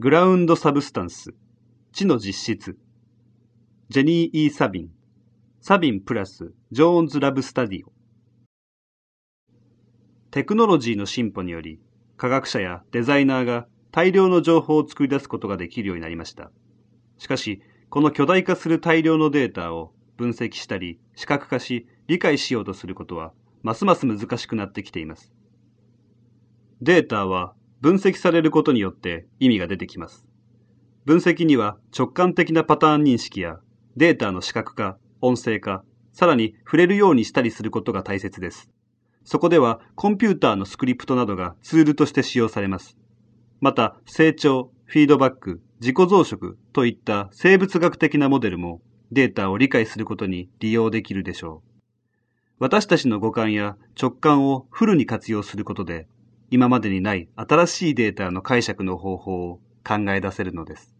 グラウンドサブスタンス、知の実質、ジェニー・イー・サビン、サビンプラスジョーンズ・ラブ・スタディオ。テクノロジーの進歩により、科学者やデザイナーが大量の情報を作り出すことができるようになりました。しかし、この巨大化する大量のデータを分析したり、視覚化し、理解しようとすることは、ますます難しくなってきています。データは分析されることによって意味が出てきます。分析には直感的なパターン認識やデータの視覚化、音声化、さらに触れるようにしたりすることが大切です。そこではコンピューターのスクリプトなどがツールとして使用されます。また、成長、フィードバック、自己増殖といった生物学的なモデルもデータを理解することに利用できるでしょう。私たちの五感や直感をフルに活用することで、今までにない新しいデータの解釈の方法を考え出せるのです。